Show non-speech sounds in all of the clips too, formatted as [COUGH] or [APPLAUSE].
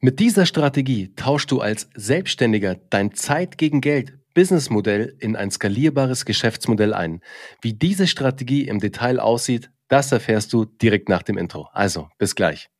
Mit dieser Strategie tauschst du als Selbstständiger dein Zeit gegen Geld Businessmodell in ein skalierbares Geschäftsmodell ein. Wie diese Strategie im Detail aussieht, das erfährst du direkt nach dem Intro. Also, bis gleich.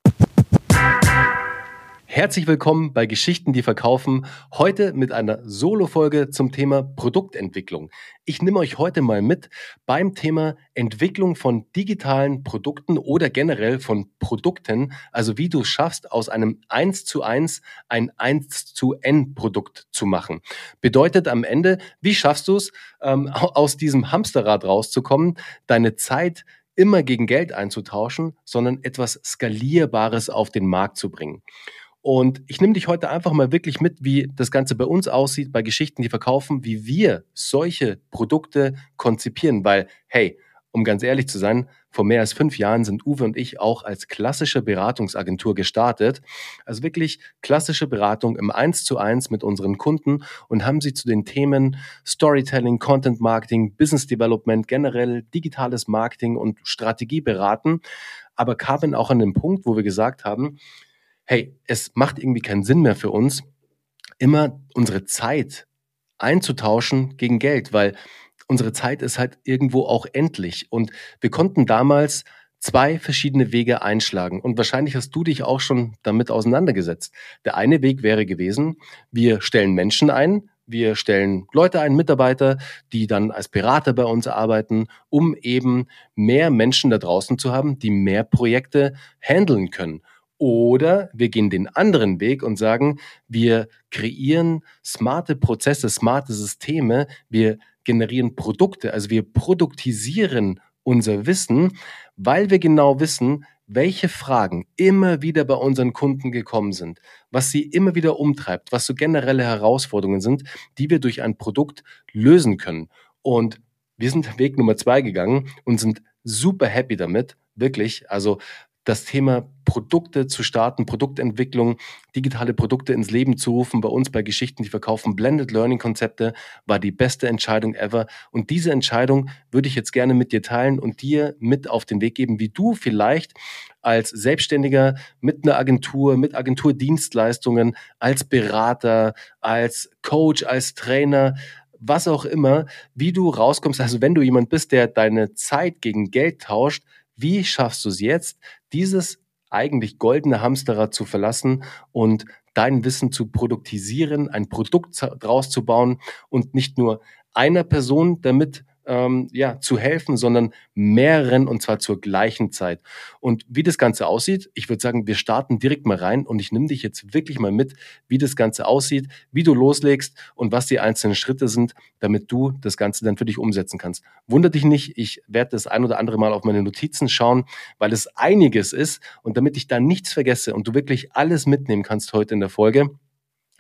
Herzlich willkommen bei Geschichten, die verkaufen. Heute mit einer Solo-Folge zum Thema Produktentwicklung. Ich nehme euch heute mal mit beim Thema Entwicklung von digitalen Produkten oder generell von Produkten. Also wie du schaffst, aus einem 1 zu 1 ein 1 zu N Produkt zu machen. Bedeutet am Ende, wie schaffst du es, ähm, aus diesem Hamsterrad rauszukommen, deine Zeit immer gegen Geld einzutauschen, sondern etwas Skalierbares auf den Markt zu bringen. Und ich nehme dich heute einfach mal wirklich mit, wie das Ganze bei uns aussieht, bei Geschichten, die verkaufen, wie wir solche Produkte konzipieren. Weil, hey, um ganz ehrlich zu sein, vor mehr als fünf Jahren sind Uwe und ich auch als klassische Beratungsagentur gestartet. Also wirklich klassische Beratung im Eins zu eins mit unseren Kunden und haben sie zu den Themen Storytelling, Content Marketing, Business Development, generell digitales Marketing und Strategie beraten. Aber kamen auch an den Punkt, wo wir gesagt haben, hey, es macht irgendwie keinen Sinn mehr für uns, immer unsere Zeit einzutauschen gegen Geld, weil unsere Zeit ist halt irgendwo auch endlich. Und wir konnten damals zwei verschiedene Wege einschlagen. Und wahrscheinlich hast du dich auch schon damit auseinandergesetzt. Der eine Weg wäre gewesen, wir stellen Menschen ein, wir stellen Leute ein, Mitarbeiter, die dann als Berater bei uns arbeiten, um eben mehr Menschen da draußen zu haben, die mehr Projekte handeln können. Oder wir gehen den anderen Weg und sagen, wir kreieren smarte Prozesse, smarte Systeme, wir generieren Produkte, also wir produktisieren unser Wissen, weil wir genau wissen, welche Fragen immer wieder bei unseren Kunden gekommen sind, was sie immer wieder umtreibt, was so generelle Herausforderungen sind, die wir durch ein Produkt lösen können. Und wir sind Weg Nummer zwei gegangen und sind super happy damit, wirklich. Also das Thema Produkte zu starten, Produktentwicklung, digitale Produkte ins Leben zu rufen, bei uns bei Geschichten, die verkaufen Blended Learning Konzepte, war die beste Entscheidung ever. Und diese Entscheidung würde ich jetzt gerne mit dir teilen und dir mit auf den Weg geben, wie du vielleicht als Selbstständiger mit einer Agentur, mit Agenturdienstleistungen, als Berater, als Coach, als Trainer, was auch immer, wie du rauskommst. Also wenn du jemand bist, der deine Zeit gegen Geld tauscht, wie schaffst du es jetzt, dieses eigentlich goldene Hamsterrad zu verlassen und dein Wissen zu produktisieren, ein Produkt draus zu bauen und nicht nur einer Person damit ähm, ja, zu helfen, sondern mehreren und zwar zur gleichen Zeit. Und wie das Ganze aussieht, ich würde sagen, wir starten direkt mal rein und ich nehme dich jetzt wirklich mal mit, wie das Ganze aussieht, wie du loslegst und was die einzelnen Schritte sind, damit du das Ganze dann für dich umsetzen kannst. Wunder dich nicht, ich werde das ein oder andere Mal auf meine Notizen schauen, weil es einiges ist und damit ich da nichts vergesse und du wirklich alles mitnehmen kannst heute in der Folge,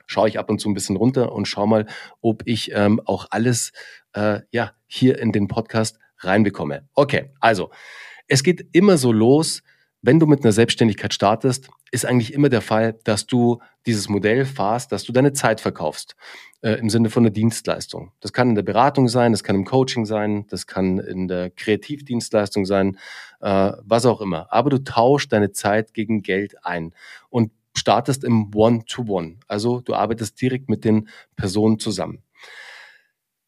schaue ich ab und zu ein bisschen runter und schau mal, ob ich ähm, auch alles äh, ja hier in den Podcast reinbekomme. Okay, also es geht immer so los, wenn du mit einer Selbstständigkeit startest, ist eigentlich immer der Fall, dass du dieses Modell fahrst, dass du deine Zeit verkaufst äh, im Sinne von einer Dienstleistung. Das kann in der Beratung sein, das kann im Coaching sein, das kann in der Kreativdienstleistung sein, äh, was auch immer. Aber du tauschst deine Zeit gegen Geld ein. Und startest im One-to-One. -One. Also du arbeitest direkt mit den Personen zusammen.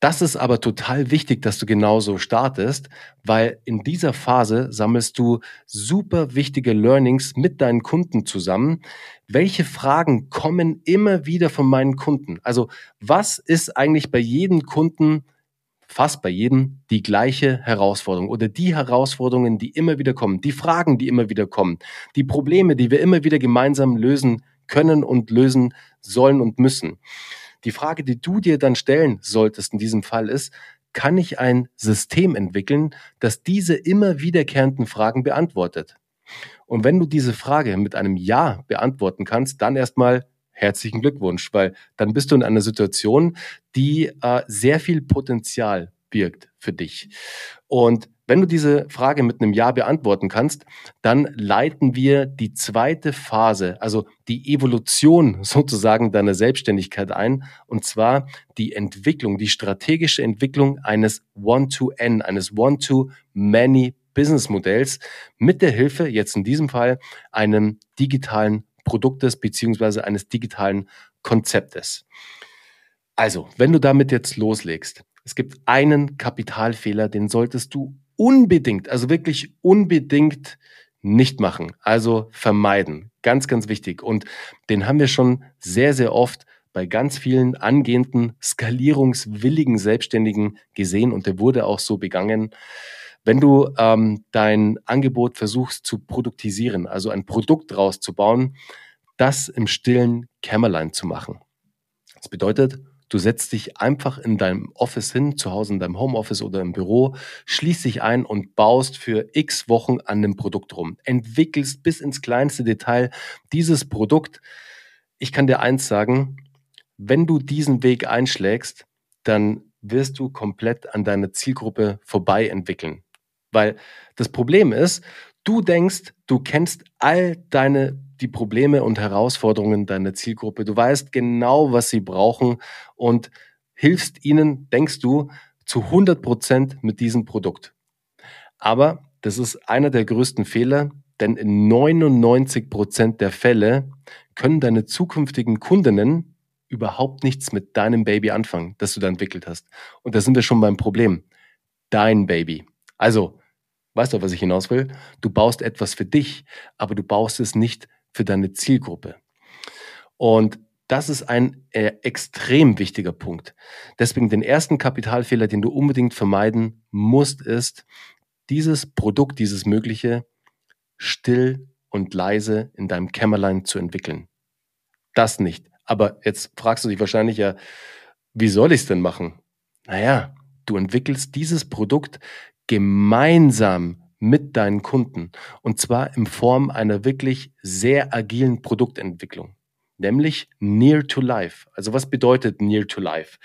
Das ist aber total wichtig, dass du genauso startest, weil in dieser Phase sammelst du super wichtige Learnings mit deinen Kunden zusammen. Welche Fragen kommen immer wieder von meinen Kunden? Also was ist eigentlich bei jedem Kunden fast bei jedem die gleiche Herausforderung oder die Herausforderungen, die immer wieder kommen, die Fragen, die immer wieder kommen, die Probleme, die wir immer wieder gemeinsam lösen können und lösen sollen und müssen. Die Frage, die du dir dann stellen solltest in diesem Fall ist, kann ich ein System entwickeln, das diese immer wiederkehrenden Fragen beantwortet? Und wenn du diese Frage mit einem Ja beantworten kannst, dann erstmal herzlichen Glückwunsch, weil dann bist du in einer Situation, die äh, sehr viel Potenzial birgt für dich. Und wenn du diese Frage mit einem Ja beantworten kannst, dann leiten wir die zweite Phase, also die Evolution [LAUGHS] sozusagen deiner Selbstständigkeit ein, und zwar die Entwicklung, die strategische Entwicklung eines One-to-N, eines One-to-Many Business Modells mit der Hilfe, jetzt in diesem Fall, einem digitalen Produktes beziehungsweise eines digitalen Konzeptes. Also, wenn du damit jetzt loslegst, es gibt einen Kapitalfehler, den solltest du unbedingt, also wirklich unbedingt nicht machen. Also vermeiden. Ganz, ganz wichtig. Und den haben wir schon sehr, sehr oft bei ganz vielen angehenden, skalierungswilligen Selbstständigen gesehen und der wurde auch so begangen. Wenn du ähm, dein Angebot versuchst zu produktisieren, also ein Produkt rauszubauen, das im stillen Kämmerlein zu machen. Das bedeutet, du setzt dich einfach in deinem Office hin, zu Hause in deinem Homeoffice oder im Büro, schließt dich ein und baust für x Wochen an dem Produkt rum. Entwickelst bis ins kleinste Detail dieses Produkt. Ich kann dir eins sagen, wenn du diesen Weg einschlägst, dann wirst du komplett an deiner Zielgruppe vorbei entwickeln. Weil das Problem ist, du denkst, du kennst all deine die Probleme und Herausforderungen deiner Zielgruppe. Du weißt genau, was sie brauchen und hilfst ihnen, denkst du, zu 100 Prozent mit diesem Produkt. Aber das ist einer der größten Fehler, denn in 99 Prozent der Fälle können deine zukünftigen Kundinnen überhaupt nichts mit deinem Baby anfangen, das du da entwickelt hast. Und da sind wir schon beim Problem. Dein Baby. Also, weißt du, was ich hinaus will? Du baust etwas für dich, aber du baust es nicht für deine Zielgruppe. Und das ist ein äh, extrem wichtiger Punkt. Deswegen den ersten Kapitalfehler, den du unbedingt vermeiden musst, ist, dieses Produkt, dieses Mögliche still und leise in deinem Kämmerlein zu entwickeln. Das nicht. Aber jetzt fragst du dich wahrscheinlich ja, wie soll ich es denn machen? Naja, du entwickelst dieses Produkt gemeinsam mit deinen Kunden und zwar in Form einer wirklich sehr agilen Produktentwicklung, nämlich Near to Life. Also was bedeutet Near to Life?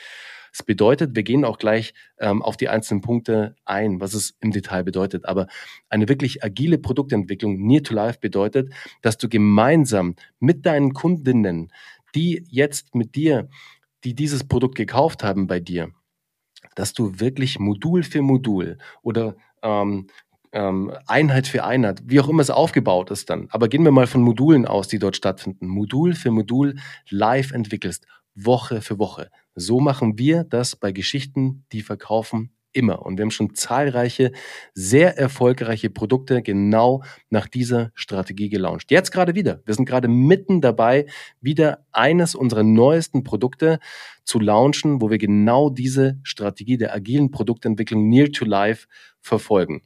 Es bedeutet, wir gehen auch gleich ähm, auf die einzelnen Punkte ein, was es im Detail bedeutet. Aber eine wirklich agile Produktentwicklung, Near to Life, bedeutet, dass du gemeinsam mit deinen Kundinnen die jetzt mit dir, die dieses Produkt gekauft haben bei dir, dass du wirklich Modul für Modul oder ähm, ähm, Einheit für Einheit, wie auch immer es aufgebaut ist dann. Aber gehen wir mal von Modulen aus, die dort stattfinden. Modul für Modul live entwickelst, Woche für Woche. So machen wir das bei Geschichten, die verkaufen immer. Und wir haben schon zahlreiche, sehr erfolgreiche Produkte genau nach dieser Strategie gelauncht. Jetzt gerade wieder. Wir sind gerade mitten dabei, wieder eines unserer neuesten Produkte zu launchen, wo wir genau diese Strategie der agilen Produktentwicklung Near to Life verfolgen.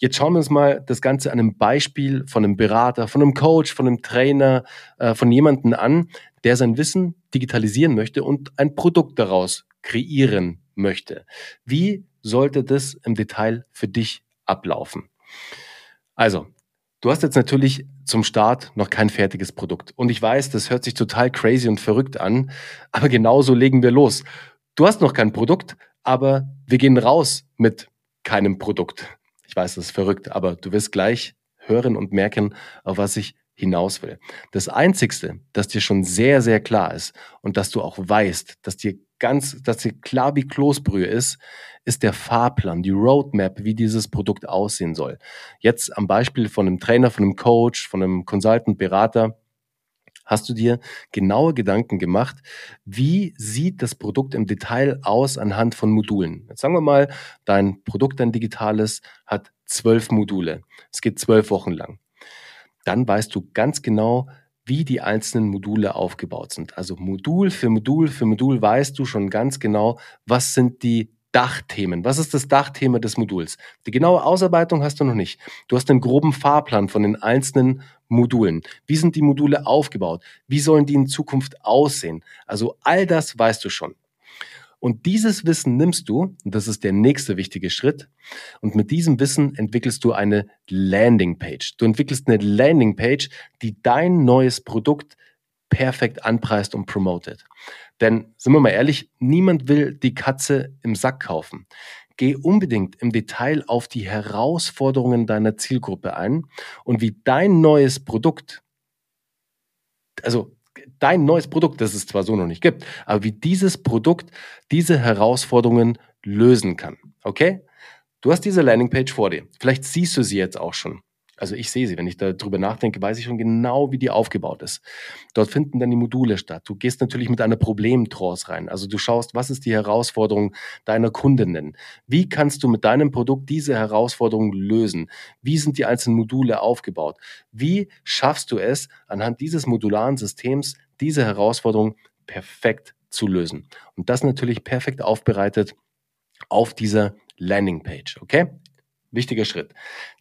Jetzt schauen wir uns mal das Ganze an einem Beispiel von einem Berater, von einem Coach, von einem Trainer, äh, von jemandem an, der sein Wissen digitalisieren möchte und ein Produkt daraus kreieren möchte. Wie sollte das im Detail für dich ablaufen? Also, du hast jetzt natürlich zum Start noch kein fertiges Produkt. Und ich weiß, das hört sich total crazy und verrückt an, aber genauso legen wir los. Du hast noch kein Produkt, aber wir gehen raus mit keinem Produkt. Ich weiß, das ist verrückt, aber du wirst gleich hören und merken, auf was ich hinaus will. Das Einzigste, das dir schon sehr, sehr klar ist und dass du auch weißt, dass dir ganz, dass dir klar wie Kloßbrühe ist, ist der Fahrplan, die Roadmap, wie dieses Produkt aussehen soll. Jetzt am Beispiel von einem Trainer, von einem Coach, von einem Consultant, Berater, hast du dir genaue Gedanken gemacht, wie sieht das Produkt im Detail aus anhand von Modulen. Jetzt sagen wir mal, dein Produkt, dein digitales, hat zwölf Module. Es geht zwölf Wochen lang dann weißt du ganz genau, wie die einzelnen Module aufgebaut sind. Also Modul für Modul für Modul weißt du schon ganz genau, was sind die Dachthemen. Was ist das Dachthema des Moduls? Die genaue Ausarbeitung hast du noch nicht. Du hast einen groben Fahrplan von den einzelnen Modulen. Wie sind die Module aufgebaut? Wie sollen die in Zukunft aussehen? Also all das weißt du schon. Und dieses Wissen nimmst du, und das ist der nächste wichtige Schritt, und mit diesem Wissen entwickelst du eine Landingpage. Du entwickelst eine Landingpage, die dein neues Produkt perfekt anpreist und promotet. Denn, sind wir mal ehrlich, niemand will die Katze im Sack kaufen. Geh unbedingt im Detail auf die Herausforderungen deiner Zielgruppe ein und wie dein neues Produkt, also dein neues Produkt, das es zwar so noch nicht gibt, aber wie dieses Produkt diese Herausforderungen lösen kann. Okay? Du hast diese Landingpage vor dir. Vielleicht siehst du sie jetzt auch schon. Also ich sehe sie, wenn ich darüber nachdenke, weiß ich schon genau, wie die aufgebaut ist. Dort finden dann die Module statt. Du gehst natürlich mit einer Problemtrance rein. Also du schaust, was ist die Herausforderung deiner Kundinnen? Wie kannst du mit deinem Produkt diese Herausforderung lösen? Wie sind die einzelnen Module aufgebaut? Wie schaffst du es, anhand dieses modularen Systems diese Herausforderung perfekt zu lösen? Und das natürlich perfekt aufbereitet auf dieser Landingpage. Okay? Wichtiger Schritt.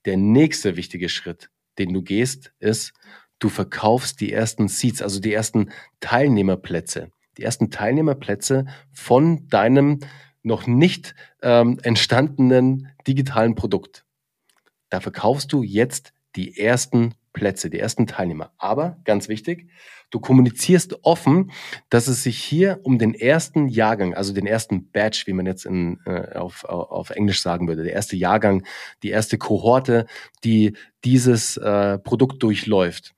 Der nächste wichtige Schritt, den du gehst, ist, du verkaufst die ersten Seats, also die ersten Teilnehmerplätze. Die ersten Teilnehmerplätze von deinem noch nicht ähm, entstandenen digitalen Produkt. Da verkaufst du jetzt die ersten Plätze, die ersten Teilnehmer. Aber ganz wichtig, du kommunizierst offen, dass es sich hier um den ersten Jahrgang, also den ersten Batch, wie man jetzt in, äh, auf, auf Englisch sagen würde, der erste Jahrgang, die erste Kohorte, die dieses äh, Produkt durchläuft.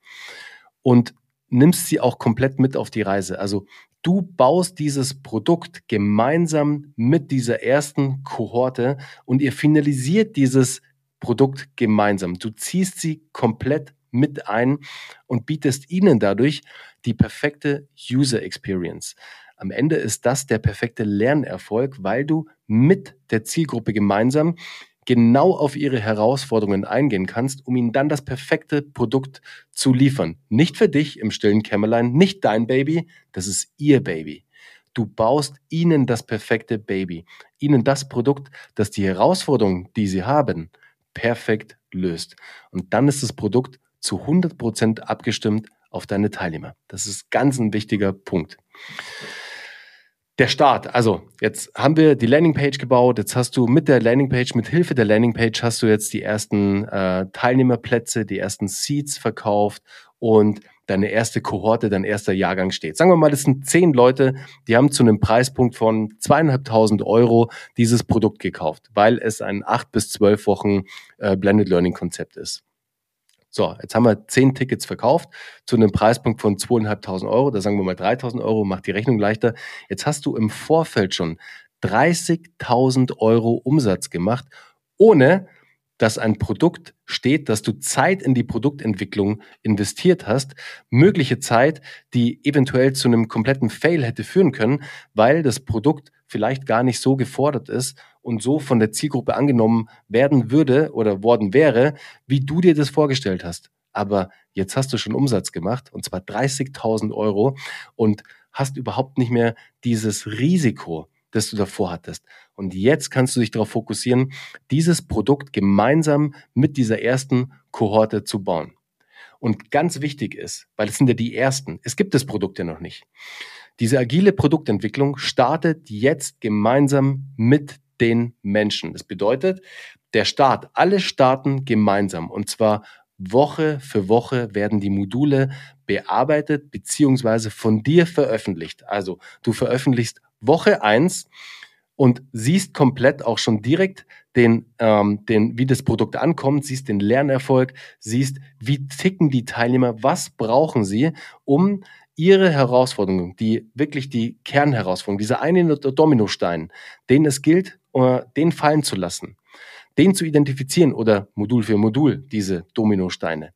Und nimmst sie auch komplett mit auf die Reise. Also du baust dieses Produkt gemeinsam mit dieser ersten Kohorte und ihr finalisiert dieses Produkt gemeinsam. Du ziehst sie komplett mit ein und bietest ihnen dadurch die perfekte User Experience. Am Ende ist das der perfekte Lernerfolg, weil du mit der Zielgruppe gemeinsam genau auf ihre Herausforderungen eingehen kannst, um ihnen dann das perfekte Produkt zu liefern. Nicht für dich im stillen Kämmerlein, nicht dein Baby, das ist ihr Baby. Du baust ihnen das perfekte Baby, ihnen das Produkt, das die Herausforderungen, die sie haben, perfekt löst. Und dann ist das Produkt zu 100 Prozent abgestimmt auf deine Teilnehmer. Das ist ganz ein wichtiger Punkt. Der Start, also jetzt haben wir die Landingpage gebaut, jetzt hast du mit der Landingpage, mit Hilfe der Landingpage hast du jetzt die ersten äh, Teilnehmerplätze, die ersten Seats verkauft und deine erste Kohorte, dein erster Jahrgang steht. Sagen wir mal, das sind zehn Leute, die haben zu einem Preispunkt von zweieinhalbtausend Euro dieses Produkt gekauft, weil es ein acht bis zwölf Wochen äh, Blended Learning Konzept ist. So, jetzt haben wir zehn Tickets verkauft zu einem Preispunkt von zweieinhalbtausend Euro. Da sagen wir mal 3.000 Euro, macht die Rechnung leichter. Jetzt hast du im Vorfeld schon 30.000 Euro Umsatz gemacht, ohne dass ein Produkt steht, dass du Zeit in die Produktentwicklung investiert hast, mögliche Zeit, die eventuell zu einem kompletten Fail hätte führen können, weil das Produkt vielleicht gar nicht so gefordert ist und so von der Zielgruppe angenommen werden würde oder worden wäre, wie du dir das vorgestellt hast. Aber jetzt hast du schon Umsatz gemacht und zwar 30.000 Euro und hast überhaupt nicht mehr dieses Risiko, das du davor hattest. Und jetzt kannst du dich darauf fokussieren, dieses Produkt gemeinsam mit dieser ersten Kohorte zu bauen. Und ganz wichtig ist, weil es sind ja die ersten, es gibt das Produkt ja noch nicht. Diese agile Produktentwicklung startet jetzt gemeinsam mit den Menschen. Das bedeutet, der Start, alle starten gemeinsam und zwar Woche für Woche werden die Module bearbeitet beziehungsweise von dir veröffentlicht. Also du veröffentlichst Woche eins und siehst komplett auch schon direkt den, ähm, den, wie das Produkt ankommt, siehst den Lernerfolg, siehst, wie ticken die Teilnehmer, was brauchen sie, um ihre Herausforderungen, die wirklich die Kernherausforderung, dieser eine Dominostein, den es gilt, uh, den fallen zu lassen, den zu identifizieren oder Modul für Modul, diese Dominosteine,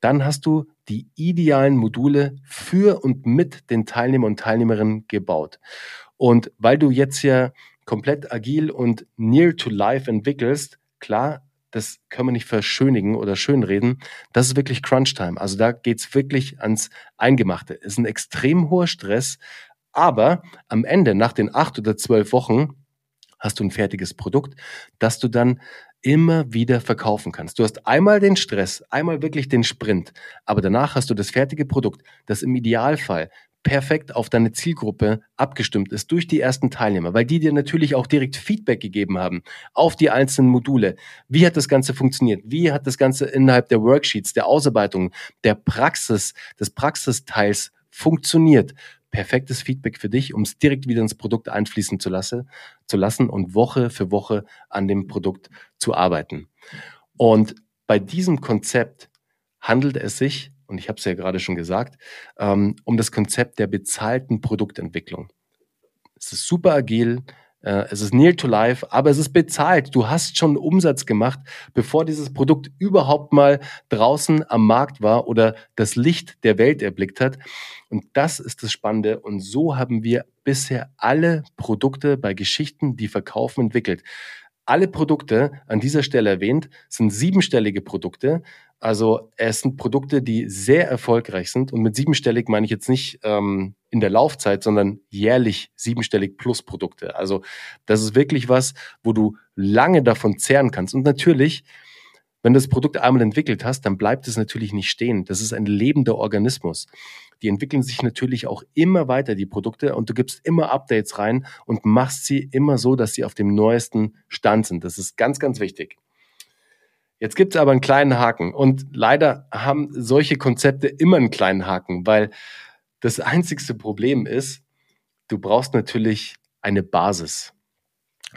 dann hast du die idealen Module für und mit den Teilnehmern und Teilnehmerinnen gebaut. Und weil du jetzt ja komplett agil und near to life entwickelst, klar, das können wir nicht verschönigen oder schönreden. Das ist wirklich Crunch-Time. Also da geht's wirklich ans Eingemachte. Ist ein extrem hoher Stress, aber am Ende, nach den acht oder zwölf Wochen, hast du ein fertiges Produkt, das du dann immer wieder verkaufen kannst. Du hast einmal den Stress, einmal wirklich den Sprint, aber danach hast du das fertige Produkt, das im Idealfall perfekt auf deine Zielgruppe abgestimmt ist durch die ersten Teilnehmer, weil die dir natürlich auch direkt Feedback gegeben haben auf die einzelnen Module. Wie hat das Ganze funktioniert? Wie hat das Ganze innerhalb der Worksheets, der Ausarbeitung, der Praxis, des Praxisteils funktioniert? Perfektes Feedback für dich, um es direkt wieder ins Produkt einfließen zu, lasse, zu lassen und Woche für Woche an dem Produkt zu arbeiten. Und bei diesem Konzept handelt es sich und ich habe es ja gerade schon gesagt, ähm, um das Konzept der bezahlten Produktentwicklung. Es ist super agil, es ist near to life, aber es ist bezahlt. Du hast schon Umsatz gemacht, bevor dieses Produkt überhaupt mal draußen am Markt war oder das Licht der Welt erblickt hat. Und das ist das Spannende. Und so haben wir bisher alle Produkte bei Geschichten, die verkaufen, entwickelt. Alle Produkte an dieser Stelle erwähnt sind siebenstellige Produkte. Also es sind Produkte, die sehr erfolgreich sind. Und mit siebenstellig meine ich jetzt nicht ähm, in der Laufzeit, sondern jährlich siebenstellig plus Produkte. Also das ist wirklich was, wo du lange davon zehren kannst. Und natürlich, wenn du das Produkt einmal entwickelt hast, dann bleibt es natürlich nicht stehen. Das ist ein lebender Organismus die entwickeln sich natürlich auch immer weiter, die Produkte, und du gibst immer Updates rein und machst sie immer so, dass sie auf dem neuesten Stand sind. Das ist ganz, ganz wichtig. Jetzt gibt es aber einen kleinen Haken und leider haben solche Konzepte immer einen kleinen Haken, weil das einzigste Problem ist, du brauchst natürlich eine Basis.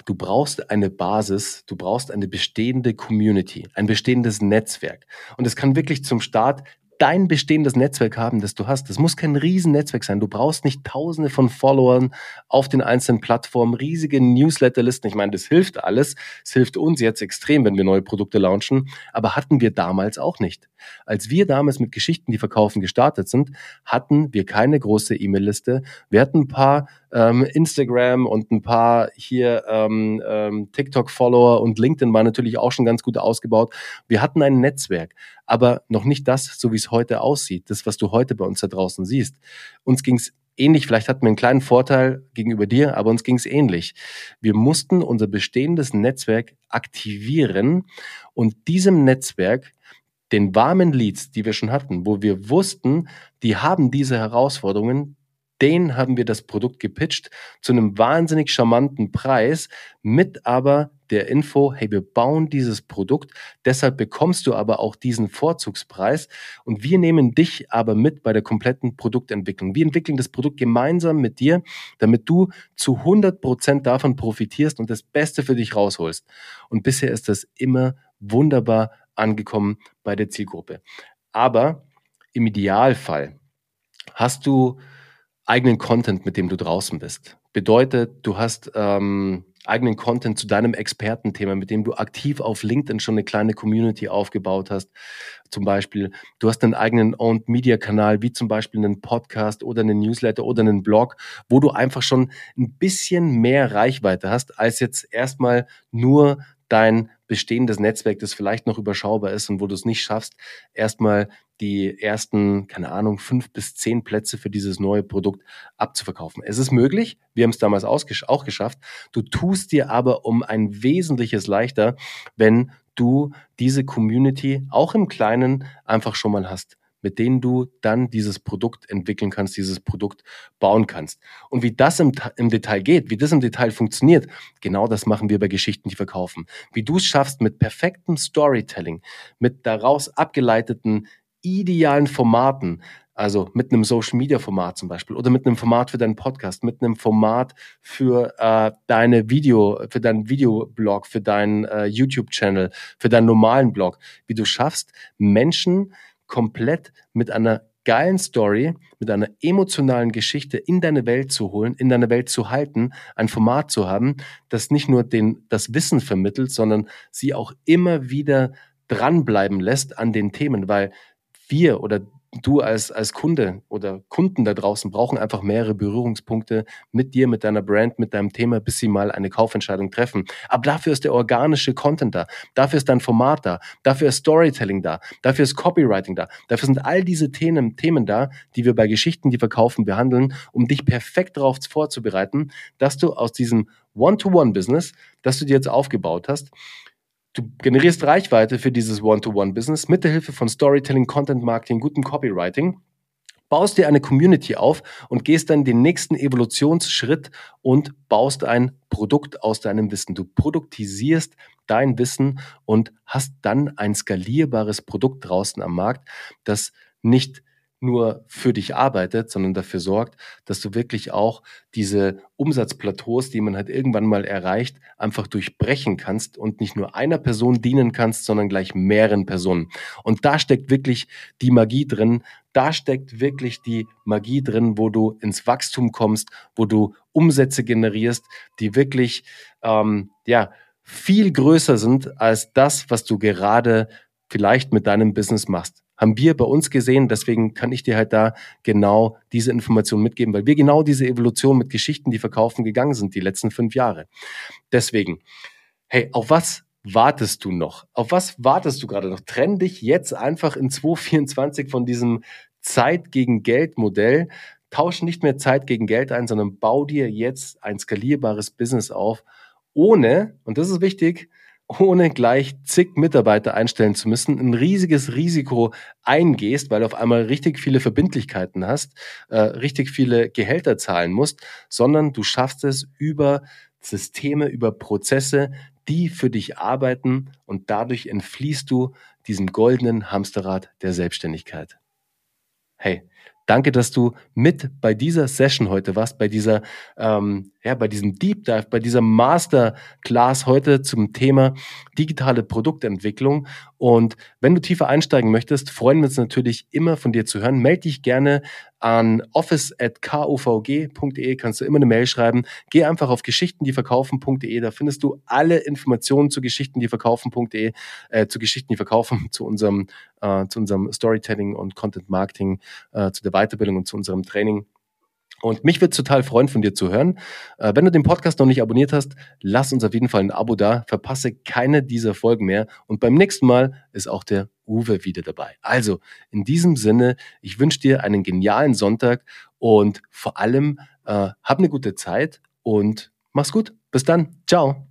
Du brauchst eine Basis, du brauchst eine bestehende Community, ein bestehendes Netzwerk. Und es kann wirklich zum Start dein bestehendes Netzwerk haben, das du hast. Das muss kein Riesennetzwerk sein. Du brauchst nicht tausende von Followern auf den einzelnen Plattformen, riesige Newsletterlisten. Ich meine, das hilft alles. Es hilft uns jetzt extrem, wenn wir neue Produkte launchen. Aber hatten wir damals auch nicht. Als wir damals mit Geschichten, die verkaufen, gestartet sind, hatten wir keine große E-Mail-Liste. Wir hatten ein paar ähm, Instagram und ein paar hier ähm, ähm, TikTok-Follower und LinkedIn war natürlich auch schon ganz gut ausgebaut. Wir hatten ein Netzwerk, aber noch nicht das, so wie es heute aussieht, das, was du heute bei uns da draußen siehst. Uns ging es ähnlich, vielleicht hatten wir einen kleinen Vorteil gegenüber dir, aber uns ging es ähnlich. Wir mussten unser bestehendes Netzwerk aktivieren und diesem Netzwerk den warmen Leads, die wir schon hatten, wo wir wussten, die haben diese Herausforderungen, denen haben wir das Produkt gepitcht zu einem wahnsinnig charmanten Preis mit aber der Info, hey, wir bauen dieses Produkt, deshalb bekommst du aber auch diesen Vorzugspreis und wir nehmen dich aber mit bei der kompletten Produktentwicklung. Wir entwickeln das Produkt gemeinsam mit dir, damit du zu 100 Prozent davon profitierst und das Beste für dich rausholst. Und bisher ist das immer wunderbar angekommen bei der Zielgruppe. Aber im Idealfall hast du eigenen Content, mit dem du draußen bist. Bedeutet, du hast ähm, eigenen Content zu deinem Expertenthema, mit dem du aktiv auf LinkedIn schon eine kleine Community aufgebaut hast. Zum Beispiel, du hast einen eigenen Owned Media Kanal, wie zum Beispiel einen Podcast oder einen Newsletter oder einen Blog, wo du einfach schon ein bisschen mehr Reichweite hast, als jetzt erstmal nur dein bestehendes Netzwerk, das vielleicht noch überschaubar ist und wo du es nicht schaffst, erstmal die ersten, keine Ahnung, fünf bis zehn Plätze für dieses neue Produkt abzuverkaufen. Es ist möglich, wir haben es damals auch geschafft. Du tust dir aber um ein wesentliches leichter, wenn du diese Community auch im Kleinen einfach schon mal hast mit denen du dann dieses Produkt entwickeln kannst, dieses Produkt bauen kannst. Und wie das im, im Detail geht, wie das im Detail funktioniert, genau das machen wir bei Geschichten, die verkaufen. Wie du es schaffst mit perfektem Storytelling, mit daraus abgeleiteten idealen Formaten, also mit einem Social Media Format zum Beispiel oder mit einem Format für deinen Podcast, mit einem Format für äh, deine Video, für deinen Videoblog, für deinen äh, YouTube-Channel, für deinen normalen Blog, wie du schaffst, Menschen komplett mit einer geilen Story, mit einer emotionalen Geschichte in deine Welt zu holen, in deine Welt zu halten, ein Format zu haben, das nicht nur den, das Wissen vermittelt, sondern sie auch immer wieder dranbleiben lässt an den Themen, weil wir oder du als, als Kunde oder Kunden da draußen brauchen einfach mehrere Berührungspunkte mit dir, mit deiner Brand, mit deinem Thema, bis sie mal eine Kaufentscheidung treffen. Aber dafür ist der organische Content da. Dafür ist dein Format da. Dafür ist Storytelling da. Dafür ist Copywriting da. Dafür sind all diese Themen, Themen da, die wir bei Geschichten, die verkaufen, behandeln, um dich perfekt darauf vorzubereiten, dass du aus diesem One-to-One-Business, das du dir jetzt aufgebaut hast, Du generierst Reichweite für dieses One-to-One-Business mit der Hilfe von Storytelling, Content Marketing, gutem Copywriting, baust dir eine Community auf und gehst dann den nächsten Evolutionsschritt und baust ein Produkt aus deinem Wissen. Du produktisierst dein Wissen und hast dann ein skalierbares Produkt draußen am Markt, das nicht nur für dich arbeitet, sondern dafür sorgt, dass du wirklich auch diese Umsatzplateaus, die man halt irgendwann mal erreicht, einfach durchbrechen kannst und nicht nur einer Person dienen kannst, sondern gleich mehreren Personen. Und da steckt wirklich die Magie drin. Da steckt wirklich die Magie drin, wo du ins Wachstum kommst, wo du Umsätze generierst, die wirklich ähm, ja viel größer sind als das, was du gerade vielleicht mit deinem Business machst haben wir bei uns gesehen. Deswegen kann ich dir halt da genau diese Information mitgeben, weil wir genau diese Evolution mit Geschichten, die verkaufen, gegangen sind, die letzten fünf Jahre. Deswegen, hey, auf was wartest du noch? Auf was wartest du gerade noch? Trenn dich jetzt einfach in 2024 von diesem Zeit gegen Geld Modell. Tausch nicht mehr Zeit gegen Geld ein, sondern bau dir jetzt ein skalierbares Business auf, ohne, und das ist wichtig, ohne gleich zig Mitarbeiter einstellen zu müssen, ein riesiges Risiko eingehst, weil du auf einmal richtig viele Verbindlichkeiten hast, äh, richtig viele Gehälter zahlen musst, sondern du schaffst es über Systeme, über Prozesse, die für dich arbeiten und dadurch entfließt du diesem goldenen Hamsterrad der Selbstständigkeit. Hey, Danke, dass du mit bei dieser Session heute warst, bei dieser, ähm, ja, bei diesem Deep Dive, bei dieser Masterclass heute zum Thema digitale Produktentwicklung. Und wenn du tiefer einsteigen möchtest, freuen wir uns natürlich immer von dir zu hören. Melde dich gerne an office.kovg.de kannst du immer eine Mail schreiben. Geh einfach auf geschichtendieverkaufen.de, da findest du alle Informationen zu geschichtendieverkaufen.de, äh, zu Geschichten, die verkaufen, [LAUGHS] zu unserem, äh, zu unserem Storytelling und Content Marketing, äh, zu der Weiterbildung und zu unserem Training. Und mich würde total freuen, von dir zu hören. Äh, wenn du den Podcast noch nicht abonniert hast, lass uns auf jeden Fall ein Abo da. Verpasse keine dieser Folgen mehr. Und beim nächsten Mal ist auch der Uwe wieder dabei. Also, in diesem Sinne, ich wünsche dir einen genialen Sonntag und vor allem äh, hab eine gute Zeit und mach's gut. Bis dann. Ciao.